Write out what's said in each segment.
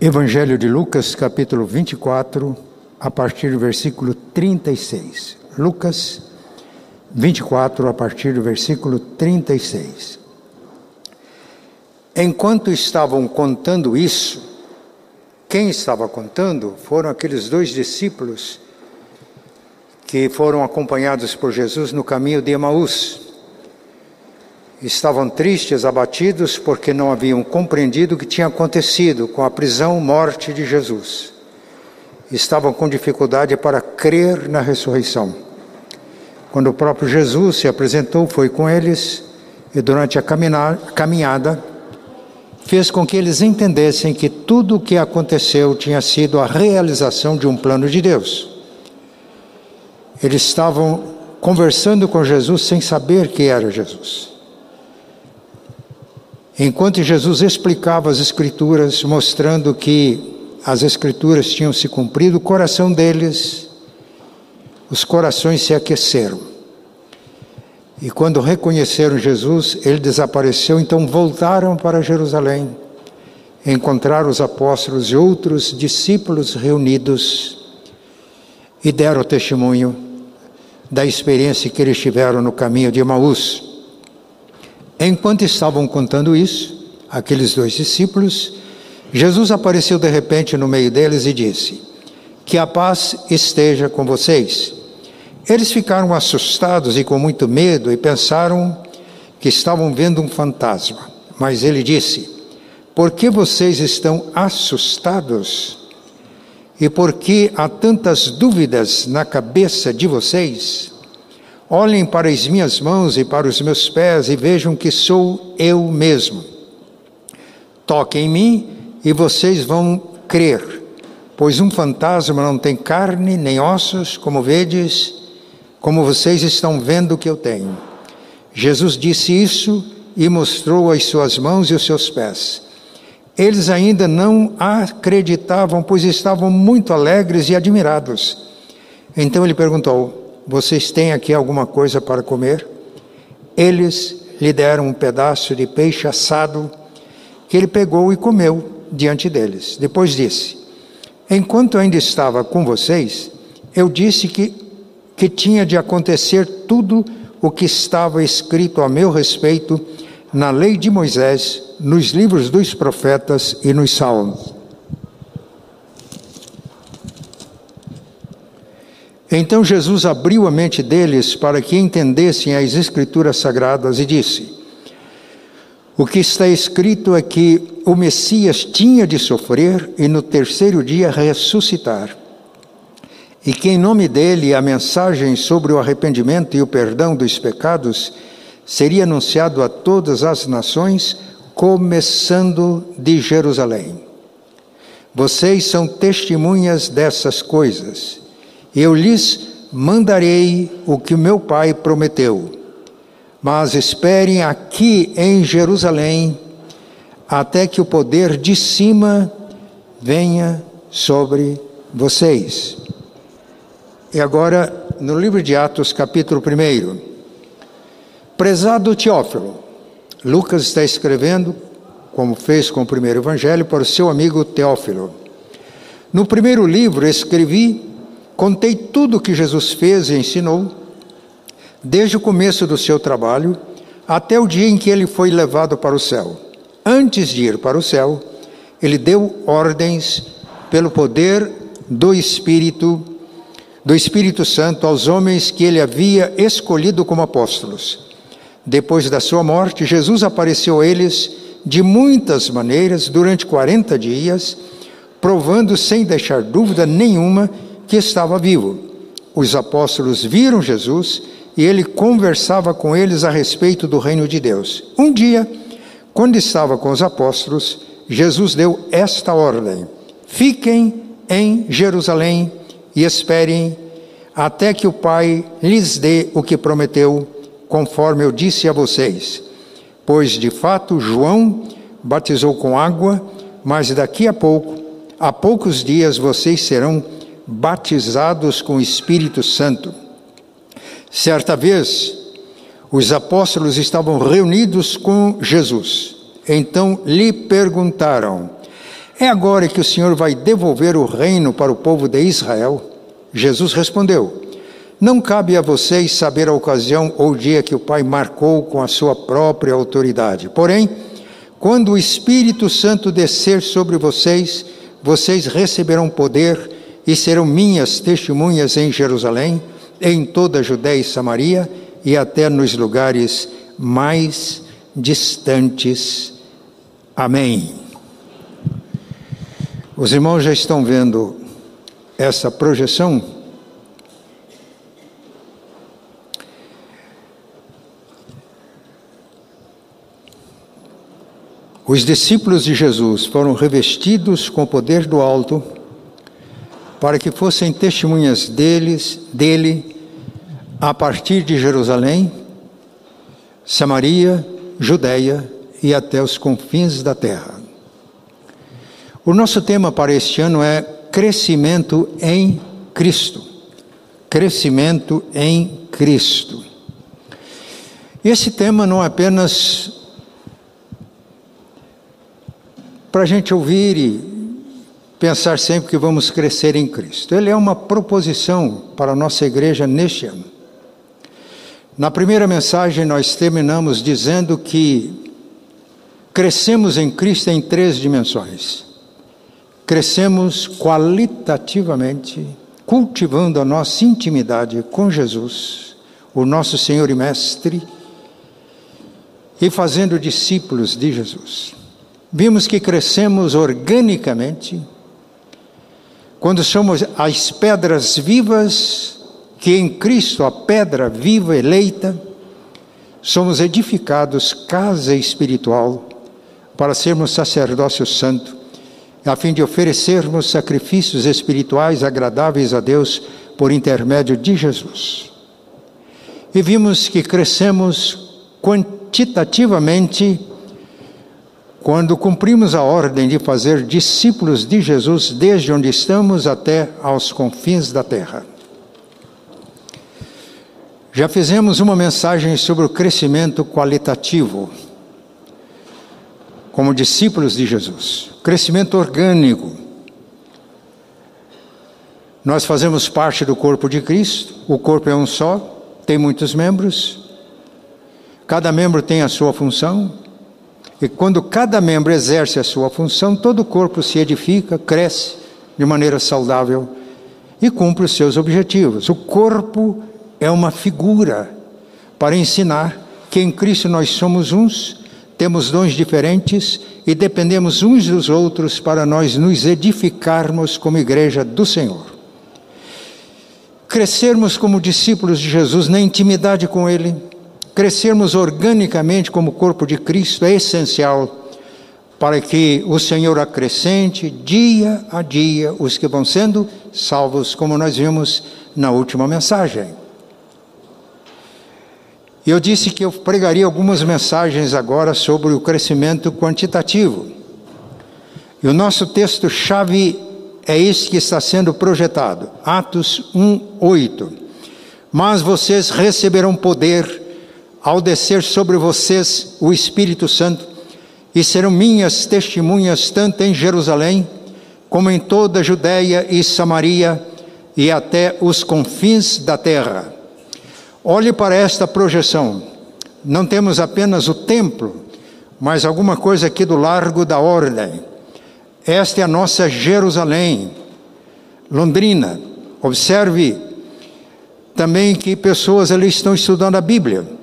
Evangelho de Lucas, capítulo 24, a partir do versículo 36. Lucas 24, a partir do versículo 36. Enquanto estavam contando isso, quem estava contando foram aqueles dois discípulos que foram acompanhados por Jesus no caminho de Emaús. Estavam tristes, abatidos, porque não haviam compreendido o que tinha acontecido com a prisão, morte de Jesus. Estavam com dificuldade para crer na ressurreição. Quando o próprio Jesus se apresentou, foi com eles e durante a caminhada fez com que eles entendessem que tudo o que aconteceu tinha sido a realização de um plano de Deus. Eles estavam conversando com Jesus sem saber que era Jesus. Enquanto Jesus explicava as Escrituras, mostrando que as Escrituras tinham se cumprido, o coração deles, os corações se aqueceram. E quando reconheceram Jesus, ele desapareceu, então voltaram para Jerusalém, encontraram os apóstolos e outros discípulos reunidos e deram testemunho da experiência que eles tiveram no caminho de Emaús. Enquanto estavam contando isso, aqueles dois discípulos, Jesus apareceu de repente no meio deles e disse: Que a paz esteja com vocês. Eles ficaram assustados e com muito medo e pensaram que estavam vendo um fantasma. Mas ele disse: Por que vocês estão assustados? E por que há tantas dúvidas na cabeça de vocês? Olhem para as minhas mãos e para os meus pés e vejam que sou eu mesmo. Toquem em mim e vocês vão crer, pois um fantasma não tem carne nem ossos, como vedes, como vocês estão vendo que eu tenho. Jesus disse isso e mostrou as suas mãos e os seus pés. Eles ainda não acreditavam, pois estavam muito alegres e admirados. Então ele perguntou: vocês têm aqui alguma coisa para comer? Eles lhe deram um pedaço de peixe assado que ele pegou e comeu diante deles. Depois disse: Enquanto ainda estava com vocês, eu disse que, que tinha de acontecer tudo o que estava escrito a meu respeito na lei de Moisés, nos livros dos profetas e nos salmos. Então Jesus abriu a mente deles para que entendessem as Escrituras Sagradas e disse: O que está escrito é que o Messias tinha de sofrer e no terceiro dia ressuscitar. E que em nome dele a mensagem sobre o arrependimento e o perdão dos pecados seria anunciado a todas as nações, começando de Jerusalém. Vocês são testemunhas dessas coisas. Eu lhes mandarei o que meu pai prometeu. Mas esperem aqui em Jerusalém até que o poder de cima venha sobre vocês. E agora, no livro de Atos, capítulo 1. Prezado Teófilo, Lucas está escrevendo, como fez com o primeiro evangelho, para o seu amigo Teófilo. No primeiro livro, escrevi Contei tudo o que Jesus fez e ensinou, desde o começo do seu trabalho até o dia em que ele foi levado para o céu. Antes de ir para o céu, ele deu ordens pelo poder do Espírito, do Espírito Santo aos homens que ele havia escolhido como apóstolos. Depois da sua morte, Jesus apareceu a eles de muitas maneiras durante 40 dias, provando sem deixar dúvida nenhuma que estava vivo. Os apóstolos viram Jesus e ele conversava com eles a respeito do reino de Deus. Um dia, quando estava com os apóstolos, Jesus deu esta ordem: Fiquem em Jerusalém e esperem até que o Pai lhes dê o que prometeu, conforme eu disse a vocês. Pois de fato João batizou com água, mas daqui a pouco, a poucos dias vocês serão batizados com o Espírito Santo. Certa vez, os apóstolos estavam reunidos com Jesus. Então lhe perguntaram: É agora que o Senhor vai devolver o reino para o povo de Israel? Jesus respondeu: Não cabe a vocês saber a ocasião ou dia que o Pai marcou com a sua própria autoridade. Porém, quando o Espírito Santo descer sobre vocês, vocês receberão poder e serão minhas testemunhas em Jerusalém, em toda a Judéia e Samaria e até nos lugares mais distantes. Amém. Os irmãos já estão vendo essa projeção? Os discípulos de Jesus foram revestidos com o poder do alto para que fossem testemunhas deles, dele a partir de Jerusalém, Samaria, Judéia e até os confins da terra. O nosso tema para este ano é crescimento em Cristo. Crescimento em Cristo. Esse tema não é apenas para a gente ouvir e pensar sempre que vamos crescer em Cristo. Ele é uma proposição para a nossa igreja neste ano. Na primeira mensagem, nós terminamos dizendo que crescemos em Cristo em três dimensões. Crescemos qualitativamente, cultivando a nossa intimidade com Jesus, o nosso Senhor e Mestre, e fazendo discípulos de Jesus. Vimos que crescemos organicamente, quando somos as pedras vivas que em Cristo, a pedra viva eleita, somos edificados casa espiritual para sermos sacerdócio santo, a fim de oferecermos sacrifícios espirituais agradáveis a Deus por intermédio de Jesus. E vimos que crescemos quantitativamente quando cumprimos a ordem de fazer discípulos de Jesus desde onde estamos até aos confins da terra. Já fizemos uma mensagem sobre o crescimento qualitativo como discípulos de Jesus, crescimento orgânico. Nós fazemos parte do corpo de Cristo, o corpo é um só, tem muitos membros, cada membro tem a sua função, e quando cada membro exerce a sua função, todo o corpo se edifica, cresce de maneira saudável e cumpre os seus objetivos. O corpo é uma figura para ensinar que em Cristo nós somos uns, temos dons diferentes e dependemos uns dos outros para nós nos edificarmos como igreja do Senhor. Crescermos como discípulos de Jesus na intimidade com Ele, crescermos organicamente como corpo de Cristo é essencial para que o Senhor acrescente dia a dia os que vão sendo salvos, como nós vimos na última mensagem. Eu disse que eu pregaria algumas mensagens agora sobre o crescimento quantitativo. E o nosso texto-chave é esse que está sendo projetado, Atos 1:8. Mas vocês receberão poder ao descer sobre vocês o Espírito Santo e serão minhas testemunhas tanto em Jerusalém como em toda a Judéia e Samaria e até os confins da terra. Olhe para esta projeção. Não temos apenas o templo, mas alguma coisa aqui do largo da ordem. Esta é a nossa Jerusalém, Londrina. Observe também que pessoas ali estão estudando a Bíblia.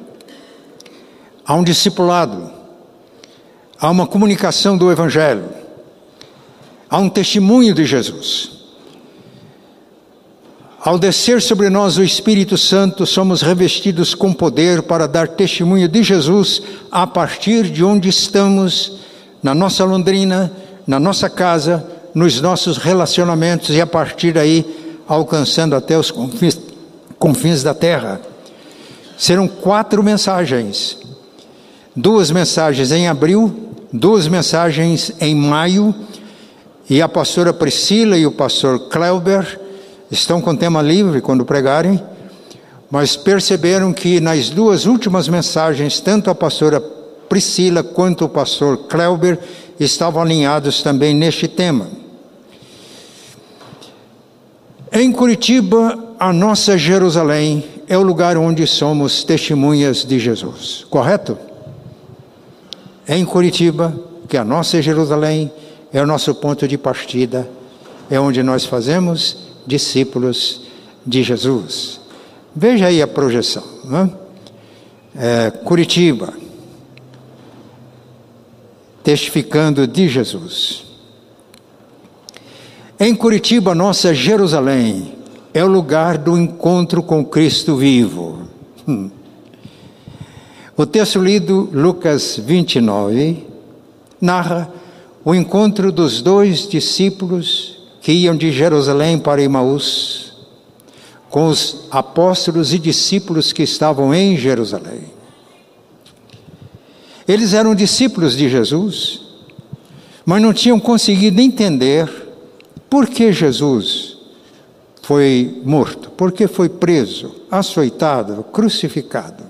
Há um discipulado, há uma comunicação do Evangelho, há um testemunho de Jesus. Ao descer sobre nós o Espírito Santo, somos revestidos com poder para dar testemunho de Jesus a partir de onde estamos, na nossa Londrina, na nossa casa, nos nossos relacionamentos e a partir daí alcançando até os confins, confins da terra. Serão quatro mensagens: duas mensagens em abril, duas mensagens em maio, e a pastora Priscila e o pastor Clauber estão com tema livre quando pregarem, mas perceberam que nas duas últimas mensagens, tanto a pastora Priscila quanto o pastor Clauber estavam alinhados também neste tema. Em Curitiba, a nossa Jerusalém é o lugar onde somos testemunhas de Jesus, correto? Em Curitiba, que a nossa Jerusalém é o nosso ponto de partida, é onde nós fazemos discípulos de Jesus. Veja aí a projeção. Né? É, Curitiba, testificando de Jesus. Em Curitiba, nossa Jerusalém é o lugar do encontro com Cristo vivo. Hum. O texto lido, Lucas 29, narra o encontro dos dois discípulos que iam de Jerusalém para Emaús, com os apóstolos e discípulos que estavam em Jerusalém. Eles eram discípulos de Jesus, mas não tinham conseguido entender por que Jesus foi morto, por que foi preso, açoitado, crucificado.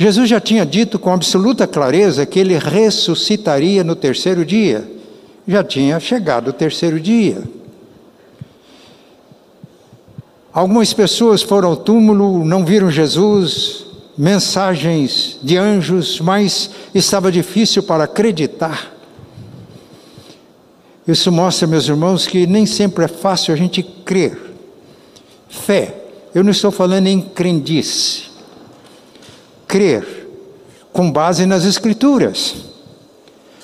Jesus já tinha dito com absoluta clareza que ele ressuscitaria no terceiro dia. Já tinha chegado o terceiro dia. Algumas pessoas foram ao túmulo, não viram Jesus, mensagens de anjos, mas estava difícil para acreditar. Isso mostra, meus irmãos, que nem sempre é fácil a gente crer. Fé, eu não estou falando em crendice. Crer com base nas Escrituras.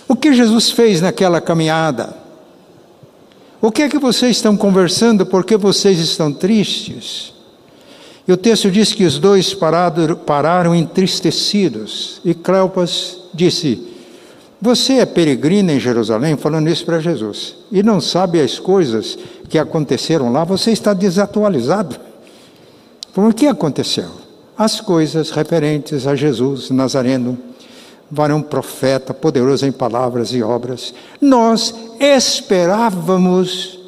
O que Jesus fez naquela caminhada? O que é que vocês estão conversando? Por que vocês estão tristes? E o texto diz que os dois parado, pararam entristecidos. E Cleopas disse: Você é peregrina em Jerusalém, falando isso para Jesus, e não sabe as coisas que aconteceram lá, você está desatualizado. Por que aconteceu? As coisas referentes a Jesus Nazareno, varão profeta, poderoso em palavras e obras. Nós esperávamos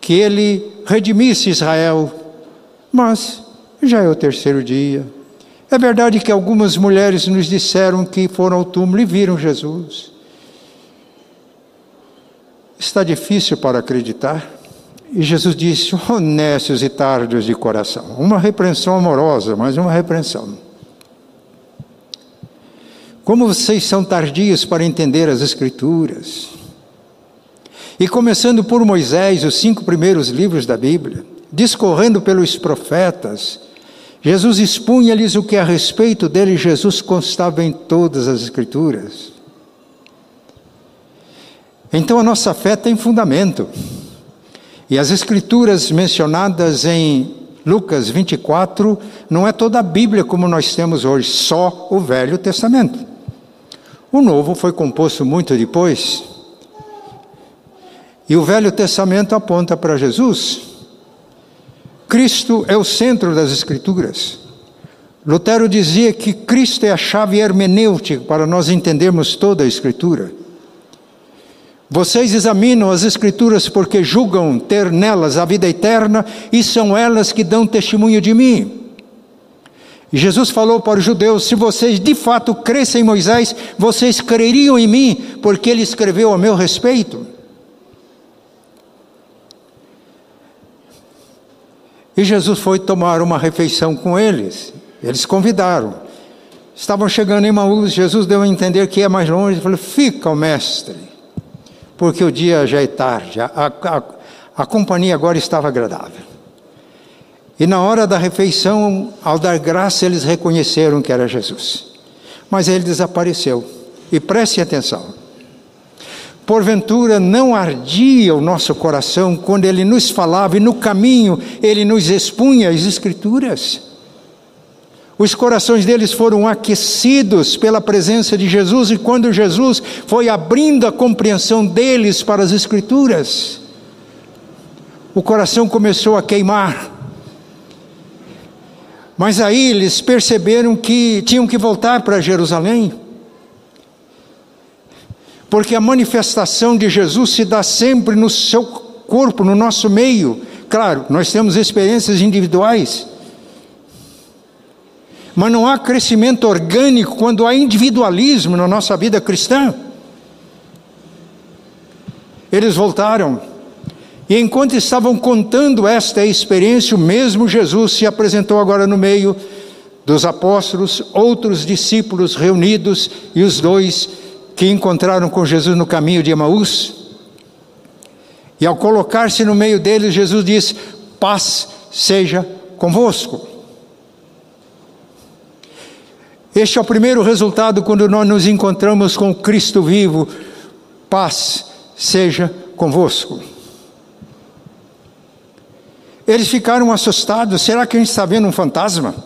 que ele redimisse Israel, mas já é o terceiro dia. É verdade que algumas mulheres nos disseram que foram ao túmulo e viram Jesus. Está difícil para acreditar. E Jesus disse: honestos e tardos de coração. Uma repreensão amorosa, mas uma repreensão. Como vocês são tardios para entender as Escrituras. E começando por Moisés, os cinco primeiros livros da Bíblia, discorrendo pelos profetas, Jesus expunha-lhes o que a respeito dele Jesus constava em todas as Escrituras. Então a nossa fé tem fundamento. E as Escrituras mencionadas em Lucas 24 não é toda a Bíblia como nós temos hoje, só o Velho Testamento. O Novo foi composto muito depois. E o Velho Testamento aponta para Jesus. Cristo é o centro das Escrituras. Lutero dizia que Cristo é a chave hermenêutica para nós entendermos toda a Escritura. Vocês examinam as Escrituras porque julgam ter nelas a vida eterna e são elas que dão testemunho de mim. E Jesus falou para os judeus: se vocês de fato crescem em Moisés, vocês creriam em mim, porque ele escreveu a meu respeito. E Jesus foi tomar uma refeição com eles. Eles convidaram. Estavam chegando em Maús, Jesus deu a entender que ia mais longe. Falou: Fica, mestre, porque o dia já é tarde. A, a, a companhia agora estava agradável. E na hora da refeição, ao dar graça, eles reconheceram que era Jesus. Mas ele desapareceu. E preste atenção. Porventura não ardia o nosso coração quando ele nos falava e no caminho ele nos expunha as Escrituras? Os corações deles foram aquecidos pela presença de Jesus e quando Jesus foi abrindo a compreensão deles para as Escrituras, o coração começou a queimar. Mas aí eles perceberam que tinham que voltar para Jerusalém porque a manifestação de Jesus se dá sempre no seu corpo, no nosso meio. Claro, nós temos experiências individuais, mas não há crescimento orgânico quando há individualismo na nossa vida cristã. eles voltaram. E enquanto estavam contando esta experiência, o mesmo Jesus se apresentou agora no meio dos apóstolos, outros discípulos reunidos e os dois que encontraram com Jesus no caminho de Emaús. E ao colocar-se no meio deles, Jesus disse: Paz seja convosco. Este é o primeiro resultado quando nós nos encontramos com Cristo vivo. Paz seja convosco. Eles ficaram assustados. Será que a gente está vendo um fantasma?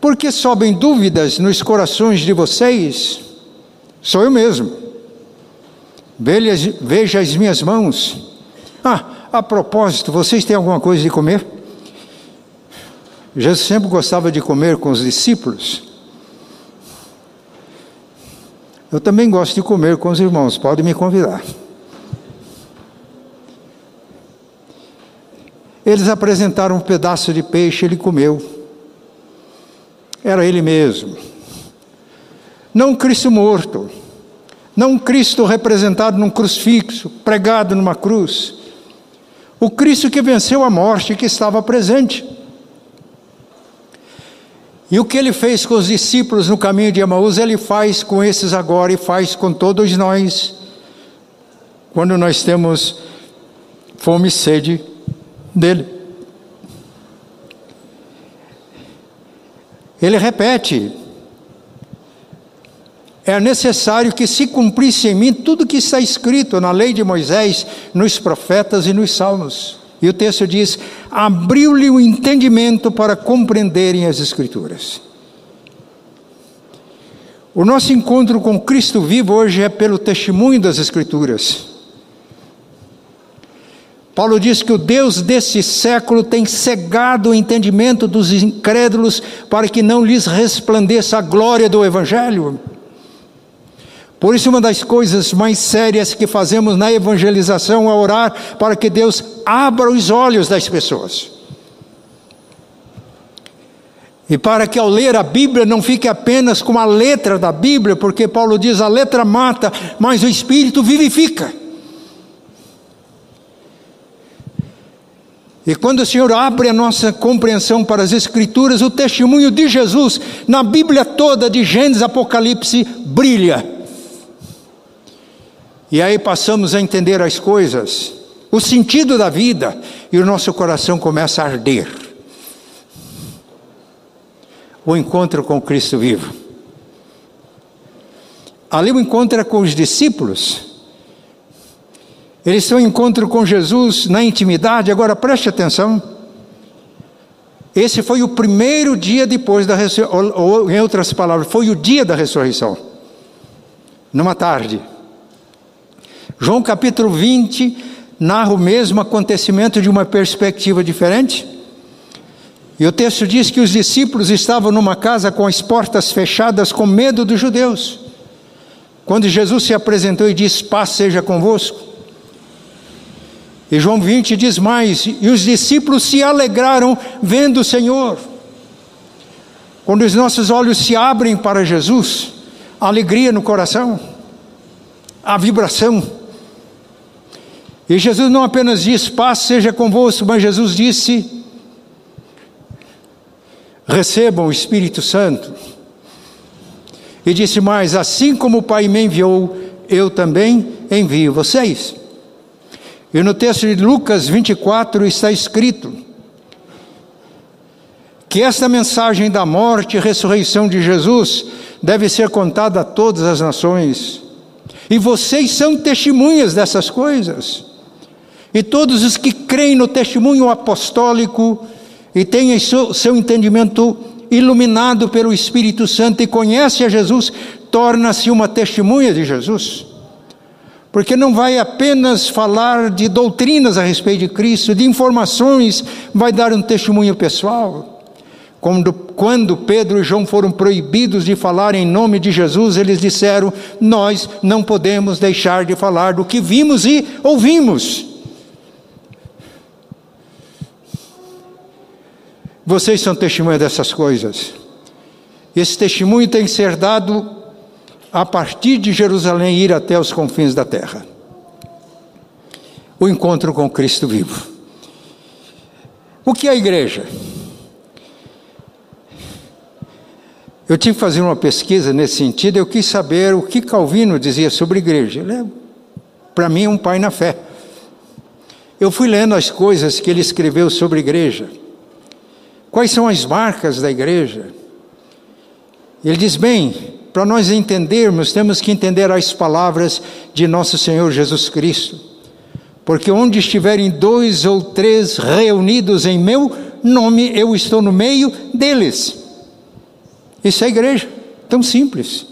Por que sobem dúvidas nos corações de vocês? Sou eu mesmo. Veja as minhas mãos. Ah, a propósito, vocês têm alguma coisa de comer? Jesus sempre gostava de comer com os discípulos. Eu também gosto de comer com os irmãos, pode me convidar. Eles apresentaram um pedaço de peixe, ele comeu. Era ele mesmo. Não Cristo morto, não Cristo representado num crucifixo, pregado numa cruz. O Cristo que venceu a morte, que estava presente. E o que ele fez com os discípulos no caminho de Emaús, ele faz com esses agora e faz com todos nós, quando nós temos fome e sede dele. Ele repete: é necessário que se cumprisse em mim tudo que está escrito na lei de Moisés, nos profetas e nos salmos. E o texto diz: abriu-lhe o entendimento para compreenderem as Escrituras. O nosso encontro com Cristo vivo hoje é pelo testemunho das Escrituras. Paulo diz que o Deus desse século tem cegado o entendimento dos incrédulos para que não lhes resplandeça a glória do Evangelho. Por isso, uma das coisas mais sérias que fazemos na evangelização é orar para que Deus abra os olhos das pessoas. E para que ao ler a Bíblia não fique apenas com a letra da Bíblia, porque Paulo diz: a letra mata, mas o Espírito vivifica. E quando o Senhor abre a nossa compreensão para as Escrituras, o testemunho de Jesus, na Bíblia toda, de Gênesis Apocalipse, brilha. E aí passamos a entender as coisas, o sentido da vida, e o nosso coração começa a arder. O encontro com Cristo vivo. Ali o encontro é com os discípulos eles têm um encontro com Jesus na intimidade. Agora preste atenção. Esse foi o primeiro dia depois da ressurreição, ou em outras palavras, foi o dia da ressurreição. Numa tarde. João capítulo 20 narra o mesmo acontecimento de uma perspectiva diferente. E o texto diz que os discípulos estavam numa casa com as portas fechadas com medo dos judeus. Quando Jesus se apresentou e disse: Paz seja convosco. E João 20 diz mais: e os discípulos se alegraram vendo o Senhor. Quando os nossos olhos se abrem para Jesus, alegria no coração, a vibração. E Jesus não apenas diz: paz seja convosco, mas Jesus disse: recebam o Espírito Santo. E disse mais: assim como o Pai me enviou, eu também envio vocês. E no texto de Lucas 24 está escrito que esta mensagem da morte e ressurreição de Jesus deve ser contada a todas as nações. E vocês são testemunhas dessas coisas. E todos os que creem no testemunho apostólico e têm seu, seu entendimento iluminado pelo Espírito Santo e conhece a Jesus, torna-se uma testemunha de Jesus porque não vai apenas falar de doutrinas a respeito de Cristo, de informações, vai dar um testemunho pessoal. Quando, quando Pedro e João foram proibidos de falar em nome de Jesus, eles disseram: Nós não podemos deixar de falar do que vimos e ouvimos. Vocês são testemunhas dessas coisas. Esse testemunho tem que ser dado a partir de Jerusalém, ir até os confins da terra. O encontro com Cristo vivo. O que é a igreja? Eu tive que fazer uma pesquisa nesse sentido, eu quis saber o que Calvino dizia sobre igreja. Ele é, para mim, um pai na fé. Eu fui lendo as coisas que ele escreveu sobre igreja. Quais são as marcas da igreja? Ele diz: bem, para nós entendermos, temos que entender as palavras de nosso Senhor Jesus Cristo. Porque onde estiverem dois ou três reunidos em meu nome, eu estou no meio deles. Isso é igreja, tão simples.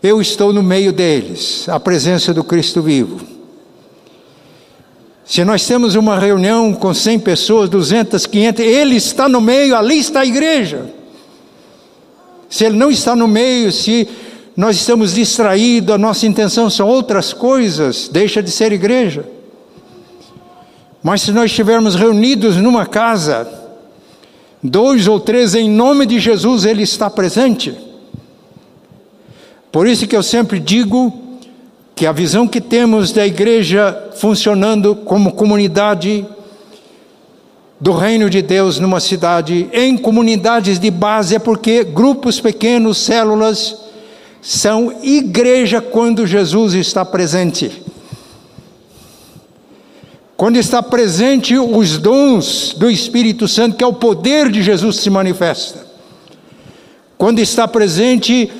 Eu estou no meio deles, a presença do Cristo vivo. Se nós temos uma reunião com 100 pessoas, 200, 500, ele está no meio, ali está a igreja. Se ele não está no meio, se nós estamos distraídos, a nossa intenção são outras coisas, deixa de ser igreja. Mas se nós estivermos reunidos numa casa, dois ou três em nome de Jesus, Ele está presente. Por isso que eu sempre digo que a visão que temos da igreja funcionando como comunidade do reino de Deus numa cidade, em comunidades de base, é porque grupos pequenos, células, são igreja quando Jesus está presente. Quando está presente os dons do Espírito Santo, que é o poder de Jesus se manifesta. Quando está presente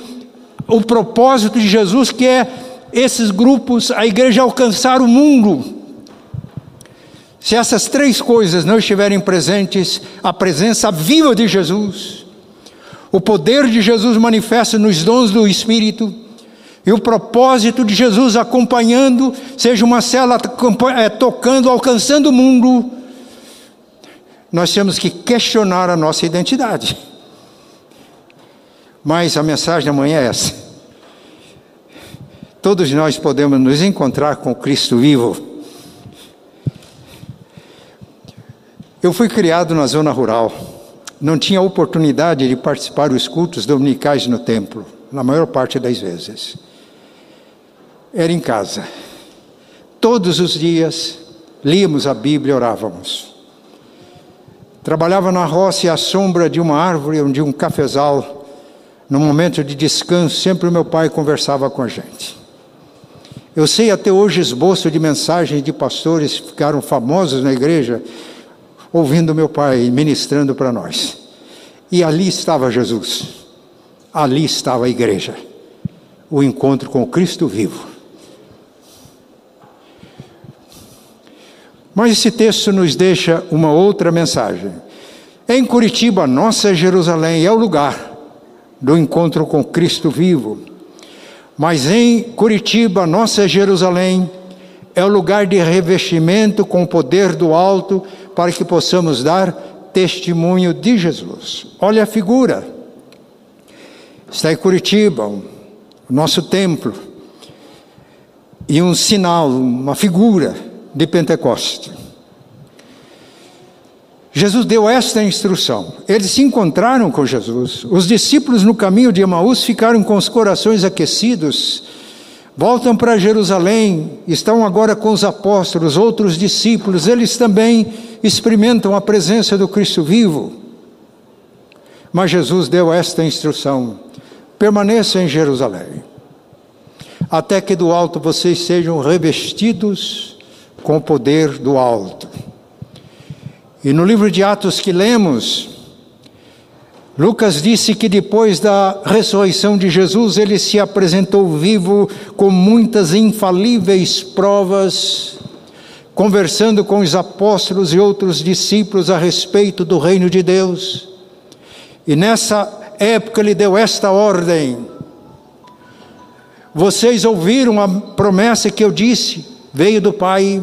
o propósito de Jesus, que é esses grupos, a igreja alcançar o mundo. Se essas três coisas não estiverem presentes, a presença viva de Jesus, o poder de Jesus manifesta nos dons do Espírito, e o propósito de Jesus acompanhando, seja uma cela é, tocando, alcançando o mundo, nós temos que questionar a nossa identidade. Mas a mensagem da manhã é essa. Todos nós podemos nos encontrar com Cristo vivo. Eu fui criado na zona rural. Não tinha oportunidade de participar dos cultos dominicais no templo, na maior parte das vezes era em casa. Todos os dias líamos a Bíblia e orávamos. Trabalhava na roça à sombra de uma árvore ou de um cafezal. No momento de descanso, sempre o meu pai conversava com a gente. Eu sei até hoje esboço de mensagens de pastores que ficaram famosos na igreja, ouvindo meu pai ministrando para nós. E ali estava Jesus, ali estava a igreja, o encontro com Cristo vivo. Mas esse texto nos deixa uma outra mensagem. Em Curitiba, nossa Jerusalém é o lugar do encontro com Cristo vivo. Mas em Curitiba, nossa Jerusalém é o lugar de revestimento com o poder do alto para que possamos dar testemunho de Jesus. Olha a figura. Está em Curitiba, o nosso templo. E um sinal, uma figura de Pentecoste. Jesus deu esta instrução. Eles se encontraram com Jesus. Os discípulos no caminho de Emaús ficaram com os corações aquecidos. Voltam para Jerusalém, estão agora com os apóstolos, outros discípulos, eles também experimentam a presença do Cristo vivo. Mas Jesus deu esta instrução: permaneça em Jerusalém, até que do alto vocês sejam revestidos com o poder do alto. E no livro de Atos que lemos, Lucas disse que depois da ressurreição de Jesus, ele se apresentou vivo com muitas infalíveis provas, conversando com os apóstolos e outros discípulos a respeito do reino de Deus. E nessa época ele deu esta ordem: Vocês ouviram a promessa que eu disse? veio do Pai.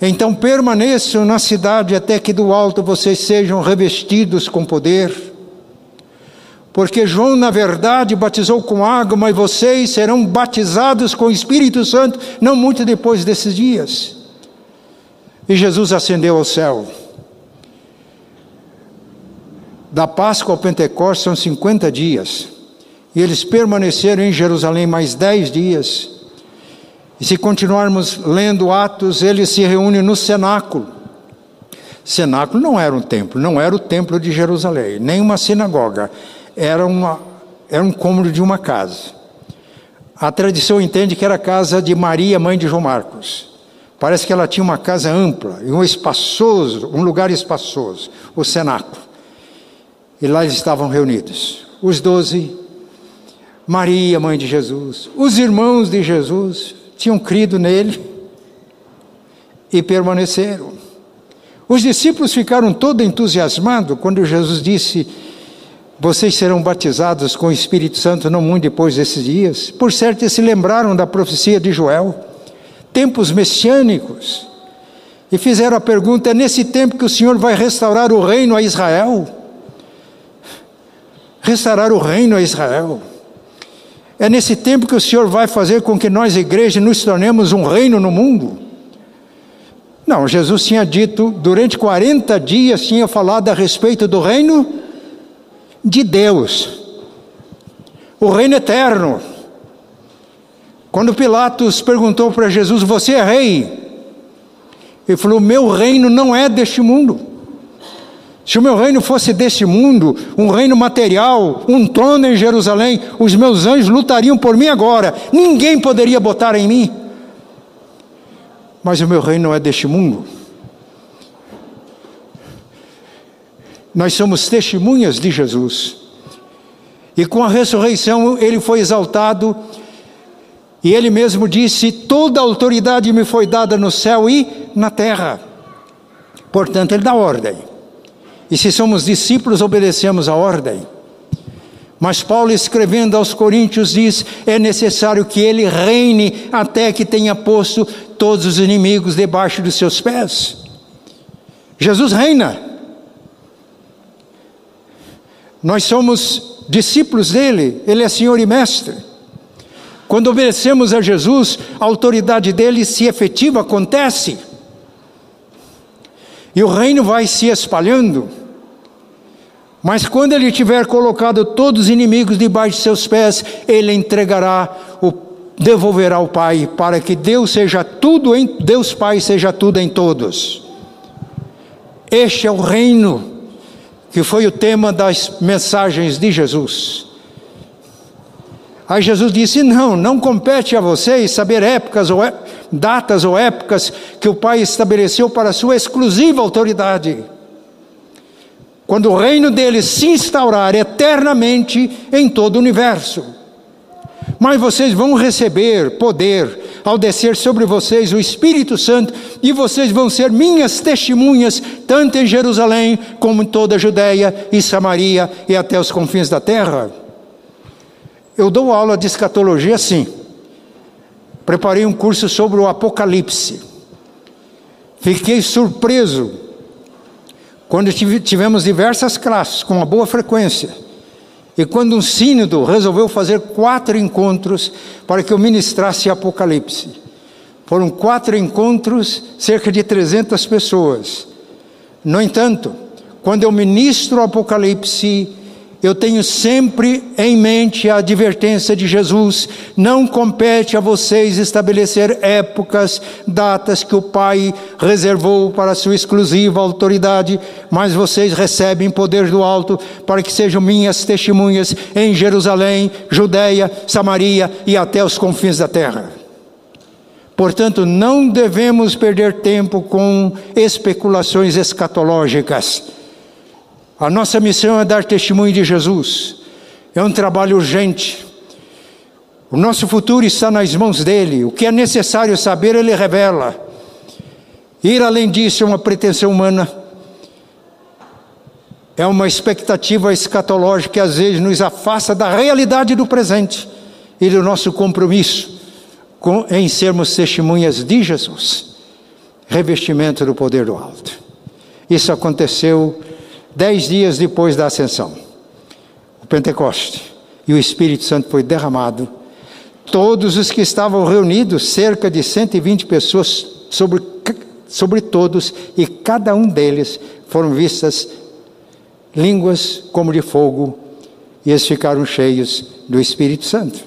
Então permaneçam na cidade até que do alto vocês sejam revestidos com poder. Porque João, na verdade, batizou com água, mas vocês serão batizados com o Espírito Santo não muito depois desses dias. E Jesus ascendeu ao céu. Da Páscoa ao Pentecostes são 50 dias. E eles permaneceram em Jerusalém mais 10 dias. E se continuarmos lendo Atos, eles se reúnem no cenáculo. Cenáculo não era um templo, não era o templo de Jerusalém, nem uma sinagoga, era, uma, era um cômodo de uma casa. A tradição entende que era a casa de Maria, mãe de João Marcos. Parece que ela tinha uma casa ampla e um espaçoso, um lugar espaçoso, o cenáculo. E lá eles estavam reunidos. Os doze, Maria, mãe de Jesus, os irmãos de Jesus, tinham crido nele e permaneceram. Os discípulos ficaram todo entusiasmados quando Jesus disse: Vocês serão batizados com o Espírito Santo não muito depois desses dias. Por certo, eles se lembraram da profecia de Joel, tempos messiânicos, e fizeram a pergunta: É nesse tempo que o Senhor vai restaurar o reino a Israel? Restaurar o reino a Israel. É nesse tempo que o Senhor vai fazer com que nós, igreja, nos tornemos um reino no mundo? Não, Jesus tinha dito, durante 40 dias, tinha falado a respeito do reino de Deus, o reino eterno. Quando Pilatos perguntou para Jesus: Você é rei? Ele falou: Meu reino não é deste mundo. Se o meu reino fosse deste mundo, um reino material, um trono em Jerusalém, os meus anjos lutariam por mim agora, ninguém poderia botar em mim. Mas o meu reino não é deste mundo. Nós somos testemunhas de Jesus. E com a ressurreição ele foi exaltado, e ele mesmo disse: Toda autoridade me foi dada no céu e na terra. Portanto, ele dá ordem. E se somos discípulos, obedecemos a ordem. Mas Paulo, escrevendo aos Coríntios, diz: é necessário que ele reine até que tenha posto todos os inimigos debaixo dos seus pés. Jesus reina. Nós somos discípulos dele, ele é Senhor e Mestre. Quando obedecemos a Jesus, a autoridade dele se efetiva, acontece. E o reino vai se espalhando. Mas quando ele tiver colocado todos os inimigos debaixo de seus pés, ele entregará o devolverá ao Pai, para que Deus seja tudo em Deus Pai seja tudo em todos. Este é o reino que foi o tema das mensagens de Jesus. Aí Jesus disse: Não, não compete a vocês saber épocas ou datas ou épocas que o Pai estabeleceu para sua exclusiva autoridade quando o reino dele se instaurar eternamente em todo o universo. Mas vocês vão receber poder ao descer sobre vocês o Espírito Santo, e vocês vão ser minhas testemunhas, tanto em Jerusalém como em toda a Judéia e Samaria e até os confins da terra. Eu dou aula de escatologia assim. Preparei um curso sobre o Apocalipse. Fiquei surpreso quando tivemos diversas classes com uma boa frequência, e quando um sínodo resolveu fazer quatro encontros para que eu ministrasse Apocalipse. Foram quatro encontros, cerca de 300 pessoas. No entanto, quando eu ministro Apocalipse, eu tenho sempre em mente a advertência de Jesus: não compete a vocês estabelecer épocas, datas que o Pai reservou para sua exclusiva autoridade, mas vocês recebem poder do alto para que sejam minhas testemunhas em Jerusalém, Judéia, Samaria e até os confins da terra. Portanto, não devemos perder tempo com especulações escatológicas a nossa missão é dar testemunho de Jesus. É um trabalho urgente. O nosso futuro está nas mãos dele. O que é necessário saber, ele revela. Ir além disso é uma pretensão humana. É uma expectativa escatológica que às vezes nos afasta da realidade do presente e do nosso compromisso com, em sermos testemunhas de Jesus. Revestimento do poder do alto. Isso aconteceu Dez dias depois da ascensão, o Pentecoste, e o Espírito Santo foi derramado. Todos os que estavam reunidos, cerca de 120 pessoas, sobre, sobre todos, e cada um deles foram vistas línguas como de fogo, e eles ficaram cheios do Espírito Santo.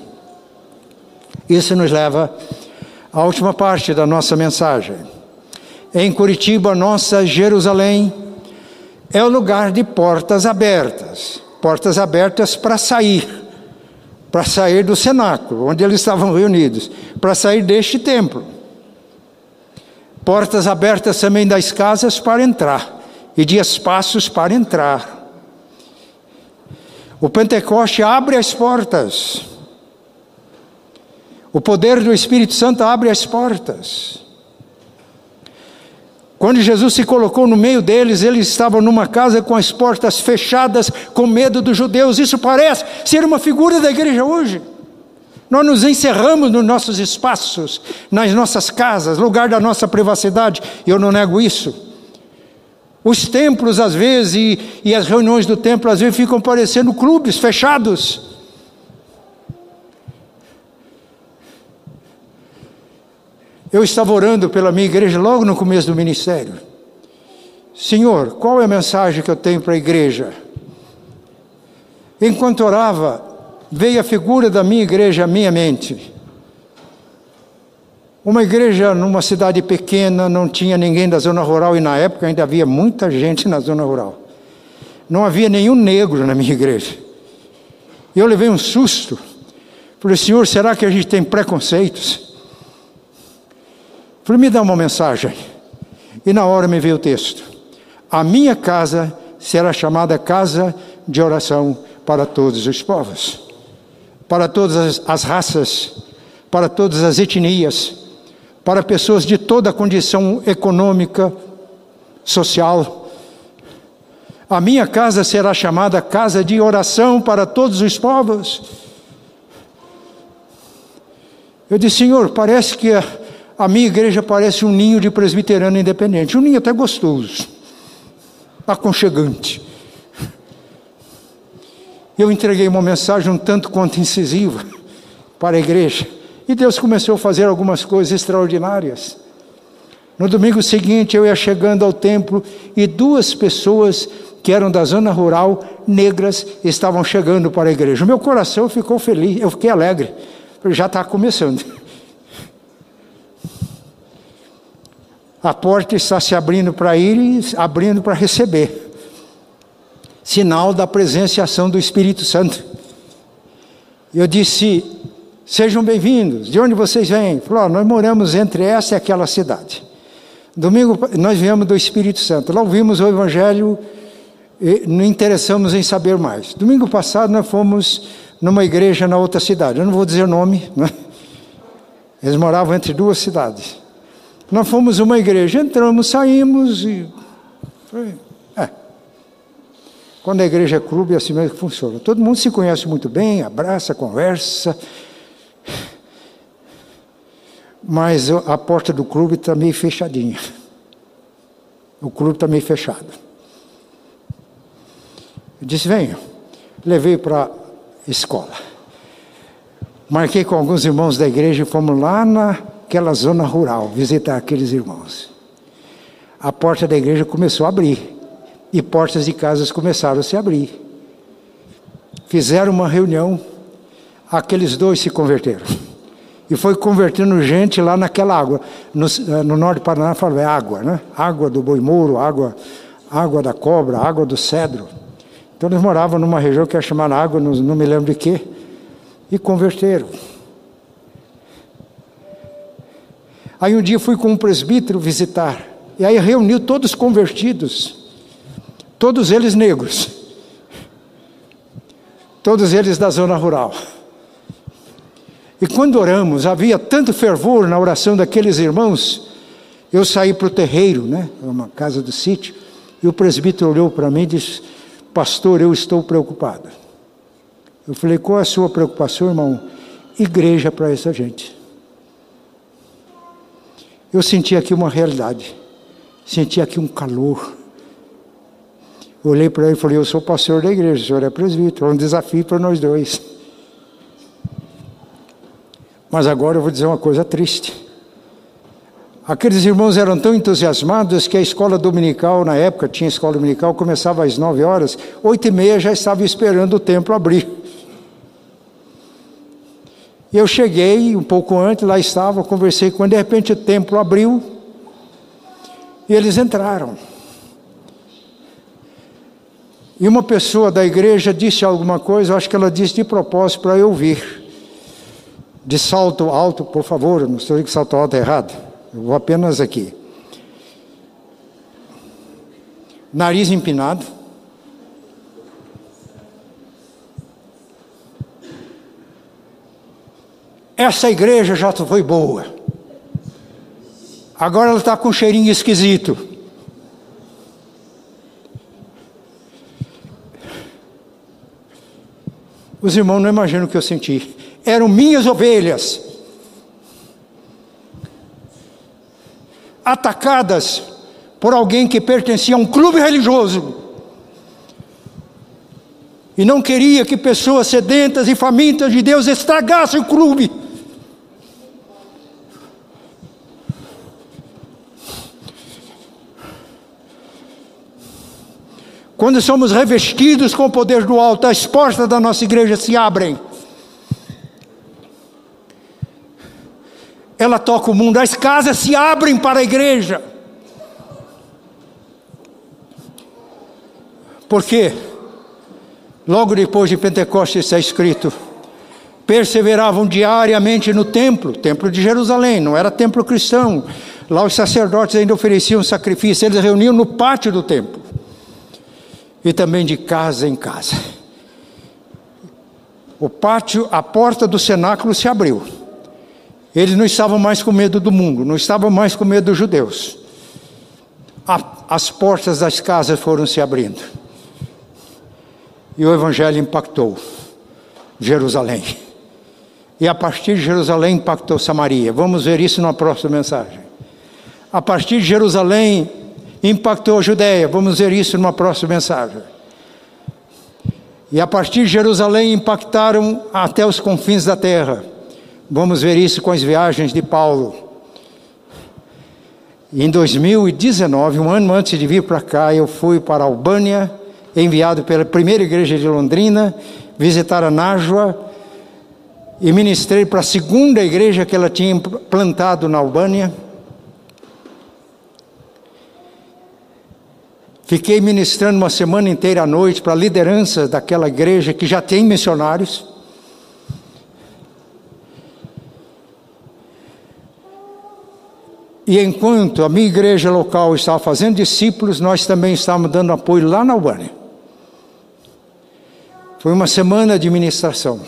Isso nos leva à última parte da nossa mensagem. Em Curitiba, nossa Jerusalém é o lugar de portas abertas portas abertas para sair, para sair do cenáculo, onde eles estavam reunidos, para sair deste templo. Portas abertas também das casas para entrar, e de espaços para entrar. O Pentecoste abre as portas. O poder do Espírito Santo abre as portas. Quando Jesus se colocou no meio deles, eles estavam numa casa com as portas fechadas, com medo dos judeus. Isso parece ser uma figura da igreja hoje. Nós nos encerramos nos nossos espaços, nas nossas casas, lugar da nossa privacidade. Eu não nego isso. Os templos, às vezes, e, e as reuniões do templo, às vezes, ficam parecendo clubes fechados. Eu estava orando pela minha igreja logo no começo do ministério. Senhor, qual é a mensagem que eu tenho para a igreja? Enquanto orava, veio a figura da minha igreja à minha mente. Uma igreja numa cidade pequena, não tinha ninguém da zona rural, e na época ainda havia muita gente na zona rural. Não havia nenhum negro na minha igreja. Eu levei um susto. Falei, Senhor, será que a gente tem preconceitos? Falei, me dá uma mensagem. E na hora me veio o texto. A minha casa será chamada casa de oração para todos os povos, para todas as, as raças, para todas as etnias, para pessoas de toda a condição econômica, social. A minha casa será chamada casa de oração para todos os povos. Eu disse, Senhor, parece que a, a minha igreja parece um ninho de presbiteriano independente, um ninho até gostoso, aconchegante. Eu entreguei uma mensagem um tanto quanto incisiva para a igreja, e Deus começou a fazer algumas coisas extraordinárias. No domingo seguinte, eu ia chegando ao templo e duas pessoas que eram da zona rural, negras, estavam chegando para a igreja. O meu coração ficou feliz, eu fiquei alegre, já está começando. A porta está se abrindo para ir e abrindo para receber. Sinal da presença e ação do Espírito Santo. Eu disse: Sejam bem-vindos. De onde vocês vêm? Falou: Nós moramos entre essa e aquela cidade. Domingo nós viemos do Espírito Santo. Lá ouvimos o Evangelho e nos interessamos em saber mais. Domingo passado nós fomos numa igreja na outra cidade. Eu não vou dizer o nome. Né? Eles moravam entre duas cidades. Nós fomos uma igreja, entramos, saímos e. É. Quando a igreja é clube, é assim mesmo que funciona. Todo mundo se conhece muito bem, abraça, conversa. Mas a porta do clube está meio fechadinha. O clube está meio fechado. Eu disse: venha. Levei para a escola. Marquei com alguns irmãos da igreja e fomos lá na aquela zona rural, visitar aqueles irmãos. A porta da igreja começou a abrir e portas de casas começaram a se abrir. Fizeram uma reunião, aqueles dois se converteram. E foi convertendo gente lá naquela água. No, eh, no norte do Paraná fala é água, né? Água do boi mouro, água, água da cobra, água do cedro. Então eles moravam numa região que é chamada água, não, não me lembro de quê, e converteram. Aí um dia fui com um presbítero visitar, e aí reuniu todos convertidos, todos eles negros, todos eles da zona rural. E quando oramos, havia tanto fervor na oração daqueles irmãos, eu saí para o terreiro, né, uma casa do sítio, e o presbítero olhou para mim e disse: Pastor, eu estou preocupado. Eu falei: Qual é a sua preocupação, irmão? Igreja para essa gente eu senti aqui uma realidade, senti aqui um calor. Olhei para ele e falei: Eu sou pastor da igreja, o senhor é presbítero, é um desafio para nós dois. Mas agora eu vou dizer uma coisa triste. Aqueles irmãos eram tão entusiasmados que a escola dominical, na época tinha escola dominical, começava às nove horas, oito e meia já estava esperando o templo abrir. E eu cheguei um pouco antes, lá estava, conversei com de repente o templo abriu e eles entraram. E uma pessoa da igreja disse alguma coisa, acho que ela disse de propósito para eu ouvir. De salto alto, por favor, não estou dizendo que salto alto é errado. Eu vou apenas aqui. Nariz empinado. Essa igreja já foi boa. Agora ela está com um cheirinho esquisito. Os irmãos não imaginam o que eu senti. Eram minhas ovelhas. Atacadas por alguém que pertencia a um clube religioso. E não queria que pessoas sedentas e famintas de Deus estragassem o clube. Quando somos revestidos com o poder do alto, as portas da nossa igreja se abrem. Ela toca o mundo, as casas se abrem para a igreja. Por quê? Logo depois de Pentecostes está escrito: perseveravam diariamente no templo, templo de Jerusalém, não era templo cristão. Lá os sacerdotes ainda ofereciam sacrifício, eles reuniam no pátio do templo e também de casa em casa. O pátio, a porta do cenáculo se abriu. Eles não estavam mais com medo do mundo, não estavam mais com medo dos judeus. A, as portas das casas foram se abrindo. E o evangelho impactou Jerusalém. E a partir de Jerusalém impactou Samaria. Vamos ver isso na próxima mensagem. A partir de Jerusalém impactou a Judéia. Vamos ver isso numa próxima mensagem. E a partir de Jerusalém impactaram até os confins da terra. Vamos ver isso com as viagens de Paulo. Em 2019, um ano antes de vir para cá, eu fui para a Albânia, enviado pela primeira igreja de Londrina, visitar a Nájua e ministrei para a segunda igreja que ela tinha plantado na Albânia. Fiquei ministrando uma semana inteira à noite para a liderança daquela igreja que já tem missionários. E enquanto a minha igreja local estava fazendo discípulos, nós também estávamos dando apoio lá na Albânia. Foi uma semana de ministração.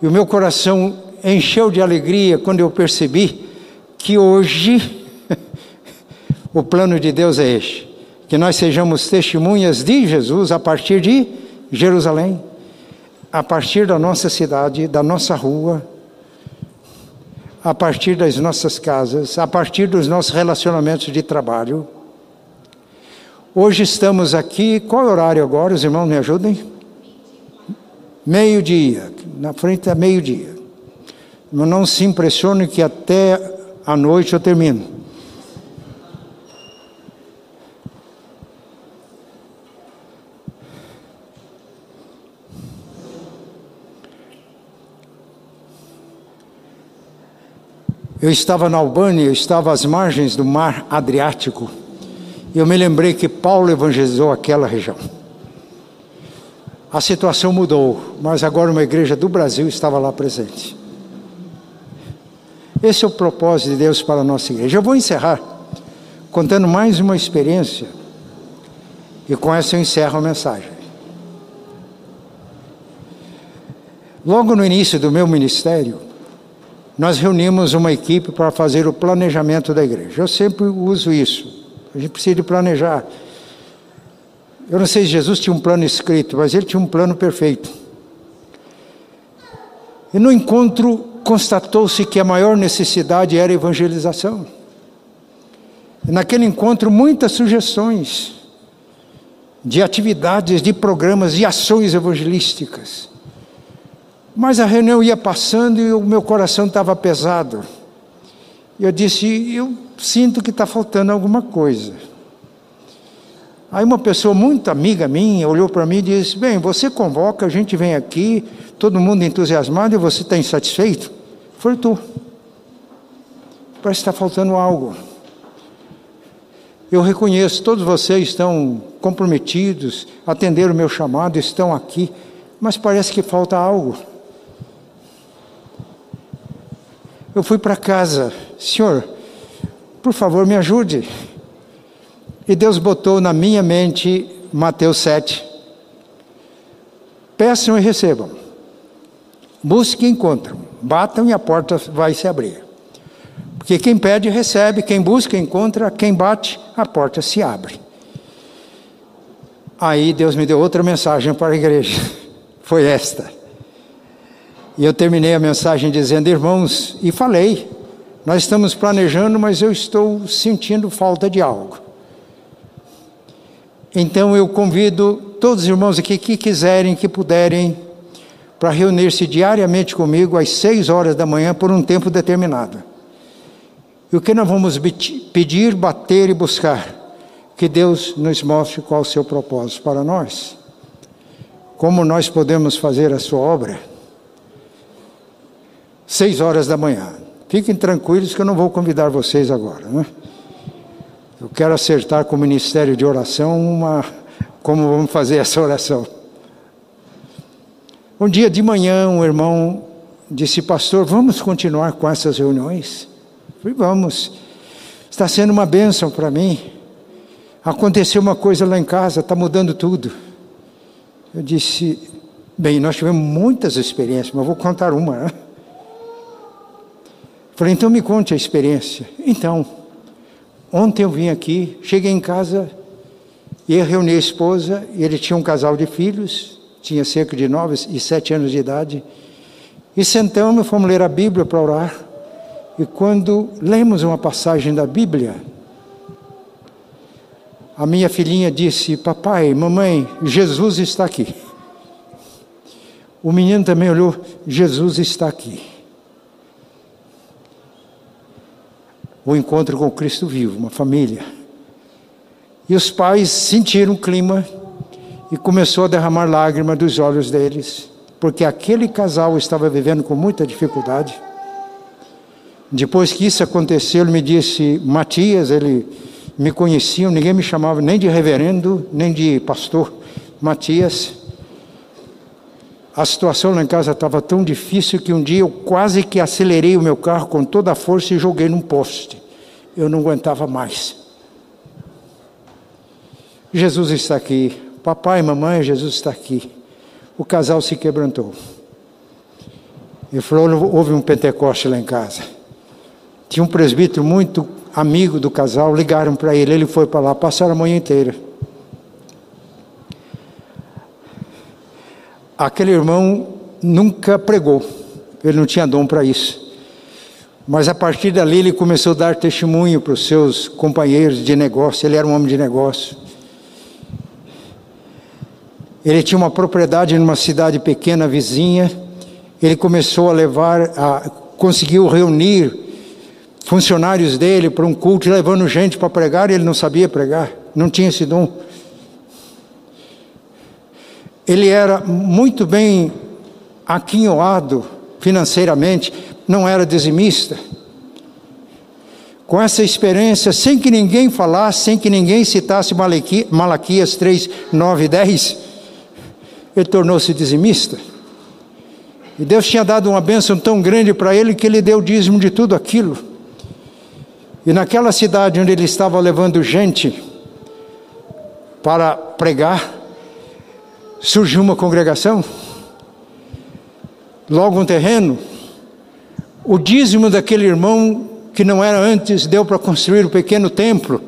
E o meu coração encheu de alegria quando eu percebi que hoje o plano de Deus é este que nós sejamos testemunhas de Jesus a partir de Jerusalém, a partir da nossa cidade, da nossa rua, a partir das nossas casas, a partir dos nossos relacionamentos de trabalho. Hoje estamos aqui, qual é horário agora? Os irmãos me ajudem? Meio-dia, na frente é meio-dia. Não se impressione que até a noite eu termino. Eu estava na Albânia, eu estava às margens do mar Adriático, e eu me lembrei que Paulo evangelizou aquela região. A situação mudou, mas agora uma igreja do Brasil estava lá presente. Esse é o propósito de Deus para a nossa igreja. Eu vou encerrar contando mais uma experiência, e com essa eu encerro a mensagem. Logo no início do meu ministério, nós reunimos uma equipe para fazer o planejamento da igreja. Eu sempre uso isso. A gente precisa de planejar. Eu não sei se Jesus tinha um plano escrito, mas ele tinha um plano perfeito. E no encontro constatou-se que a maior necessidade era a evangelização. E naquele encontro, muitas sugestões de atividades, de programas, de ações evangelísticas. Mas a reunião ia passando e o meu coração estava pesado. Eu disse: Eu sinto que está faltando alguma coisa. Aí uma pessoa muito amiga minha olhou para mim e disse: Bem, você convoca, a gente vem aqui, todo mundo entusiasmado e você está insatisfeito? Falei: Estou. Parece que está faltando algo. Eu reconheço, todos vocês estão comprometidos, atenderam o meu chamado, estão aqui, mas parece que falta algo. Eu fui para casa, Senhor, por favor, me ajude. E Deus botou na minha mente Mateus 7. Peçam e recebam. Busquem e encontram. Batam e a porta vai se abrir. Porque quem pede, recebe. Quem busca, encontra. Quem bate, a porta se abre. Aí Deus me deu outra mensagem para a igreja. Foi esta. E eu terminei a mensagem dizendo, irmãos, e falei, nós estamos planejando, mas eu estou sentindo falta de algo. Então eu convido todos os irmãos aqui que quiserem, que puderem, para reunir-se diariamente comigo às seis horas da manhã por um tempo determinado. E o que nós vamos pedir, bater e buscar? Que Deus nos mostre qual o seu propósito para nós. Como nós podemos fazer a sua obra? Seis horas da manhã. Fiquem tranquilos que eu não vou convidar vocês agora. Né? Eu quero acertar com o Ministério de Oração uma, como vamos fazer essa oração. Um dia de manhã, um irmão disse, pastor, vamos continuar com essas reuniões? Eu falei, vamos. Está sendo uma bênção para mim. Aconteceu uma coisa lá em casa, está mudando tudo. Eu disse, bem, nós tivemos muitas experiências, mas vou contar uma. Né? Falei, então me conte a experiência. Então, Ontem eu vim aqui, cheguei em casa, ia reunir a esposa, e ele tinha um casal de filhos, tinha cerca de nove e sete anos de idade, e sentamos, fomos ler a Bíblia para orar, e quando lemos uma passagem da Bíblia, a minha filhinha disse: Papai, mamãe, Jesus está aqui. O menino também olhou: Jesus está aqui. O encontro com Cristo vivo, uma família. E os pais sentiram o clima e começou a derramar lágrimas dos olhos deles, porque aquele casal estava vivendo com muita dificuldade. Depois que isso aconteceu, ele me disse, Matias, ele me conhecia, ninguém me chamava nem de reverendo, nem de pastor. Matias, a situação lá em casa estava tão difícil que um dia eu quase que acelerei o meu carro com toda a força e joguei num poste. Eu não aguentava mais. Jesus está aqui. Papai, mamãe, Jesus está aqui. O casal se quebrantou. Ele falou: houve um Pentecoste lá em casa. Tinha um presbítero muito amigo do casal, ligaram para ele, ele foi para lá, passaram a manhã inteira. Aquele irmão nunca pregou, ele não tinha dom para isso. Mas a partir dali ele começou a dar testemunho para os seus companheiros de negócio, ele era um homem de negócio. Ele tinha uma propriedade numa cidade pequena vizinha, ele começou a levar, a, conseguiu reunir funcionários dele para um culto, levando gente para pregar, ele não sabia pregar, não tinha esse dom ele era muito bem aquinhoado financeiramente, não era dizimista. Com essa experiência, sem que ninguém falasse, sem que ninguém citasse Malaquias 3, 9 e 10, ele tornou-se dizimista. E Deus tinha dado uma bênção tão grande para ele que ele deu dízimo de tudo aquilo. E naquela cidade onde ele estava levando gente para pregar, surgiu uma congregação, logo um terreno, o dízimo daquele irmão que não era antes deu para construir o um pequeno templo.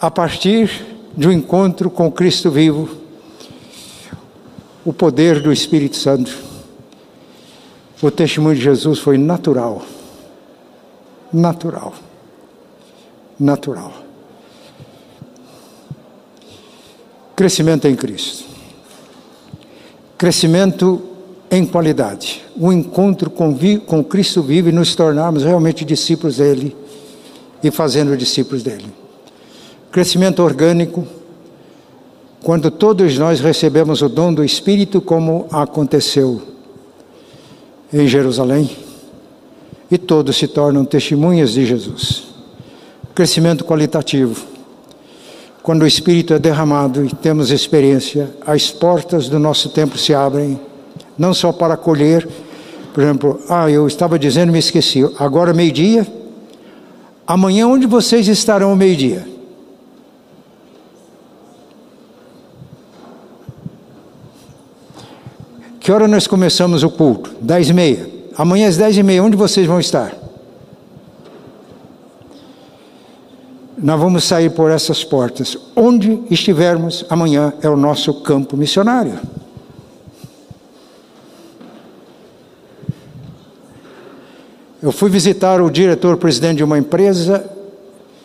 A partir de um encontro com Cristo vivo, o poder do Espírito Santo, o testemunho de Jesus foi natural. Natural. Natural. Crescimento em Cristo. Crescimento em qualidade. O encontro com, com Cristo vivo e nos tornarmos realmente discípulos dele e fazendo discípulos dele. Crescimento orgânico, quando todos nós recebemos o dom do Espírito, como aconteceu em Jerusalém, e todos se tornam testemunhas de Jesus. Crescimento qualitativo. Quando o Espírito é derramado e temos experiência, as portas do nosso tempo se abrem, não só para acolher, por exemplo, ah, eu estava dizendo, me esqueci, agora meio-dia, amanhã onde vocês estarão ao meio-dia? Que hora nós começamos o culto? Dez e meia. Amanhã às dez e meia, onde vocês vão estar? Nós vamos sair por essas portas. Onde estivermos amanhã é o nosso campo missionário. Eu fui visitar o diretor-presidente de uma empresa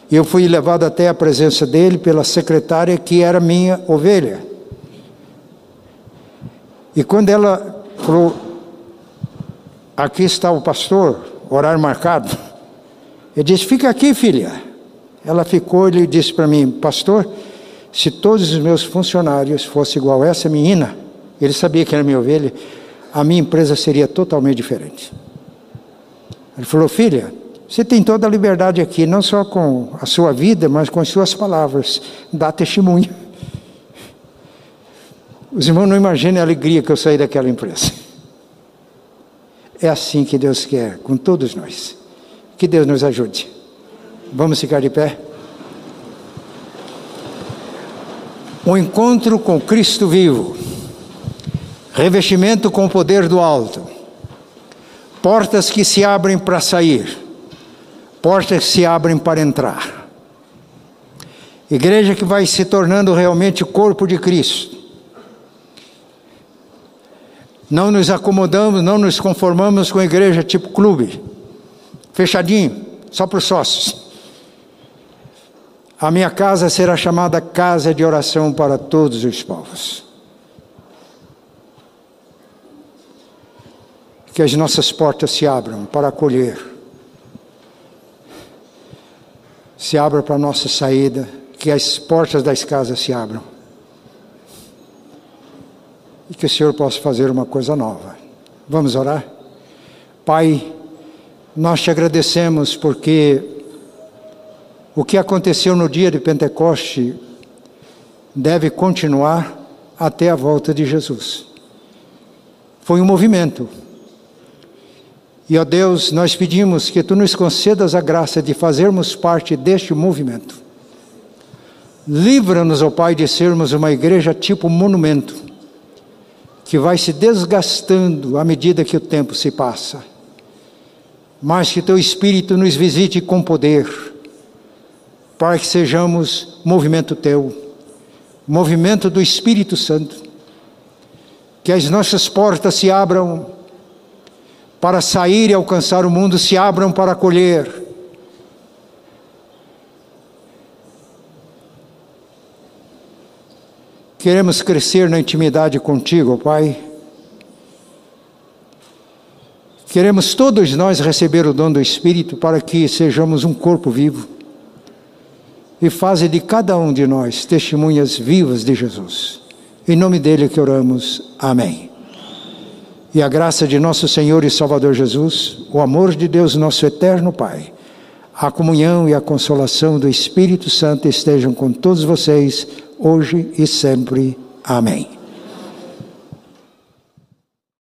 e eu fui levado até a presença dele pela secretária que era minha ovelha. E quando ela falou, aqui está o pastor, horário marcado, ele disse, fica aqui filha. Ela ficou e disse para mim, pastor, se todos os meus funcionários fossem igual a essa menina, ele sabia que era minha ovelha, a minha empresa seria totalmente diferente. Ele falou, filha, você tem toda a liberdade aqui, não só com a sua vida, mas com as suas palavras. Dá testemunho. Os irmãos não imaginam a alegria que eu saí daquela empresa. É assim que Deus quer com todos nós. Que Deus nos ajude. Vamos ficar de pé? O encontro com Cristo vivo, revestimento com o poder do alto, portas que se abrem para sair, portas que se abrem para entrar. Igreja que vai se tornando realmente o corpo de Cristo não nos acomodamos, não nos conformamos com igreja tipo clube, fechadinho, só para os sócios. A minha casa será chamada casa de oração para todos os povos. Que as nossas portas se abram para acolher, se abram para a nossa saída, que as portas das casas se abram e que o Senhor possa fazer uma coisa nova. Vamos orar? Pai, nós te agradecemos porque o que aconteceu no dia de Pentecoste deve continuar até a volta de Jesus. Foi um movimento. E, ó Deus, nós pedimos que tu nos concedas a graça de fazermos parte deste movimento. Livra-nos, ó Pai, de sermos uma igreja tipo monumento que vai se desgastando à medida que o tempo se passa. Mas que teu Espírito nos visite com poder, para que sejamos movimento teu, movimento do Espírito Santo. Que as nossas portas se abram para sair e alcançar o mundo, se abram para acolher Queremos crescer na intimidade contigo, Pai. Queremos todos nós receber o dom do Espírito para que sejamos um corpo vivo e faze de cada um de nós testemunhas vivas de Jesus. Em nome dele que oramos. Amém. E a graça de nosso Senhor e Salvador Jesus, o amor de Deus, nosso eterno Pai, a comunhão e a consolação do Espírito Santo estejam com todos vocês hoje e sempre. Amém.